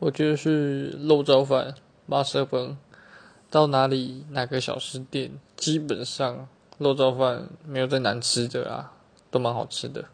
我觉得是肉燥饭、麻蛇粉，到哪里哪个小吃店，基本上肉燥饭没有再难吃的啊，都蛮好吃的。